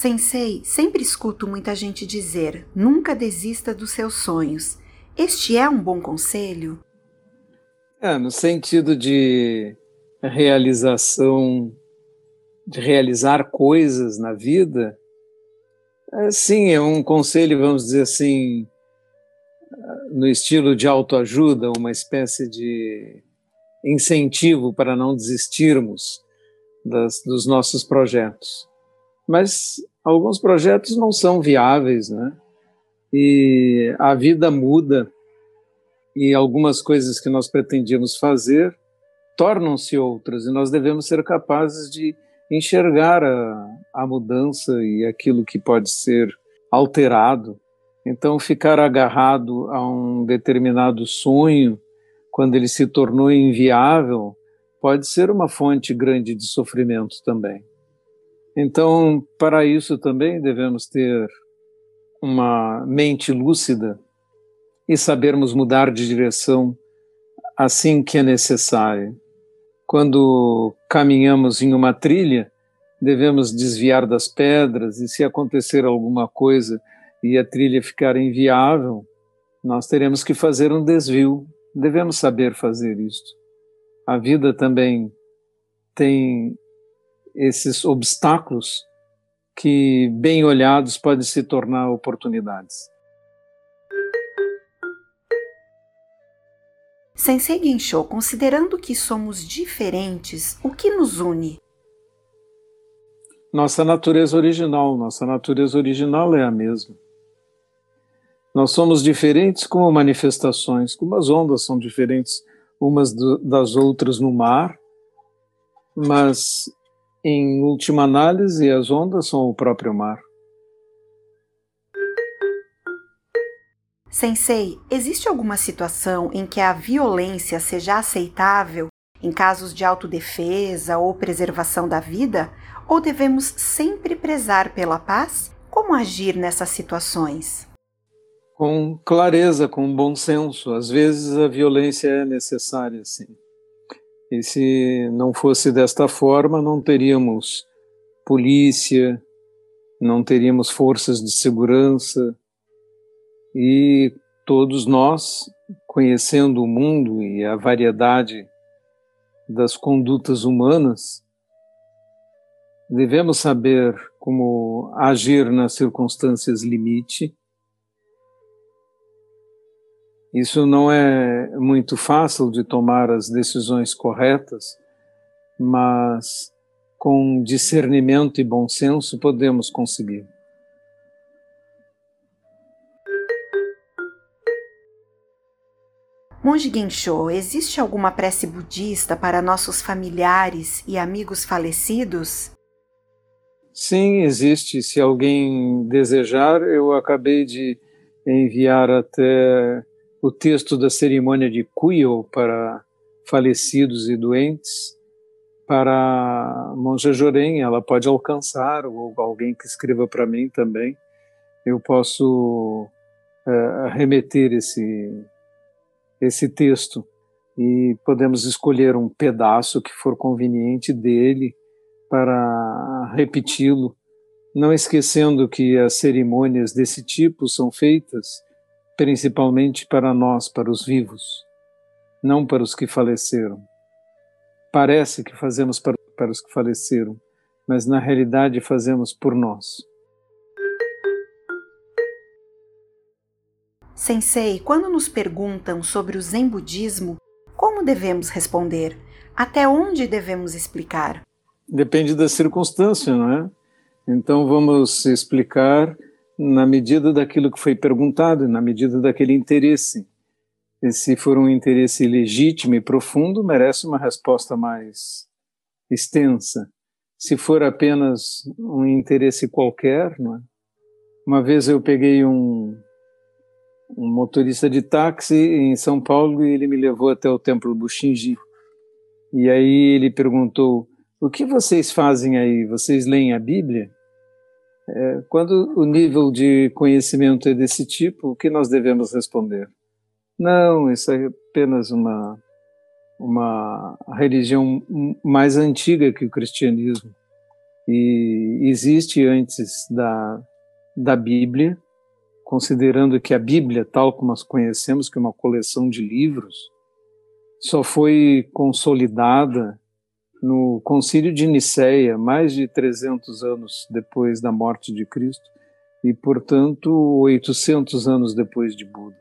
Sensei, sempre escuto muita gente dizer: nunca desista dos seus sonhos. Este é um bom conselho? É, no sentido de realização, de realizar coisas na vida, é, sim, é um conselho, vamos dizer assim, no estilo de autoajuda, uma espécie de incentivo para não desistirmos das, dos nossos projetos. Mas alguns projetos não são viáveis, né? E a vida muda e algumas coisas que nós pretendíamos fazer tornam-se outras e nós devemos ser capazes de enxergar a, a mudança e aquilo que pode ser alterado. Então, ficar agarrado a um determinado sonho, quando ele se tornou inviável, pode ser uma fonte grande de sofrimento também. Então, para isso também devemos ter uma mente lúcida e sabermos mudar de direção assim que é necessário. Quando caminhamos em uma trilha, devemos desviar das pedras e se acontecer alguma coisa e a trilha ficar inviável, nós teremos que fazer um desvio. Devemos saber fazer isto. A vida também tem esses obstáculos que, bem olhados, podem se tornar oportunidades. Sensei Gensho, considerando que somos diferentes, o que nos une? Nossa natureza original. Nossa natureza original é a mesma. Nós somos diferentes como manifestações, como as ondas são diferentes umas das outras no mar, mas em última análise, as ondas são o próprio mar. Sensei, existe alguma situação em que a violência seja aceitável em casos de autodefesa ou preservação da vida? Ou devemos sempre prezar pela paz? Como agir nessas situações? Com clareza, com bom senso. Às vezes a violência é necessária, sim. E se não fosse desta forma, não teríamos polícia, não teríamos forças de segurança. E todos nós, conhecendo o mundo e a variedade das condutas humanas, devemos saber como agir nas circunstâncias limite isso não é muito fácil de tomar as decisões corretas, mas com discernimento e bom senso podemos conseguir. Monge Gensho, existe alguma prece budista para nossos familiares e amigos falecidos? Sim, existe. Se alguém desejar, eu acabei de enviar até o texto da cerimônia de Kuyo para falecidos e doentes para Monja Jorém, ela pode alcançar, ou alguém que escreva para mim também, eu posso uh, remeter esse, esse texto. E podemos escolher um pedaço que for conveniente dele para repeti-lo, não esquecendo que as cerimônias desse tipo são feitas principalmente para nós, para os vivos, não para os que faleceram. Parece que fazemos para, para os que faleceram, mas na realidade fazemos por nós. Sensei, quando nos perguntam sobre o Zen budismo, como devemos responder? Até onde devemos explicar? Depende da circunstância, não é? Então vamos explicar na medida daquilo que foi perguntado, na medida daquele interesse. E se for um interesse legítimo e profundo, merece uma resposta mais extensa. Se for apenas um interesse qualquer, é? uma vez eu peguei um, um motorista de táxi em São Paulo e ele me levou até o templo Bushinji. E aí ele perguntou: O que vocês fazem aí? Vocês leem a Bíblia? É, quando o nível de conhecimento é desse tipo, o que nós devemos responder? Não, isso é apenas uma, uma religião mais antiga que o cristianismo. e existe antes da, da Bíblia, considerando que a Bíblia, tal como nós conhecemos, que é uma coleção de livros, só foi consolidada no Concílio de Nicéia, mais de 300 anos depois da morte de Cristo, e, portanto, 800 anos depois de Buda.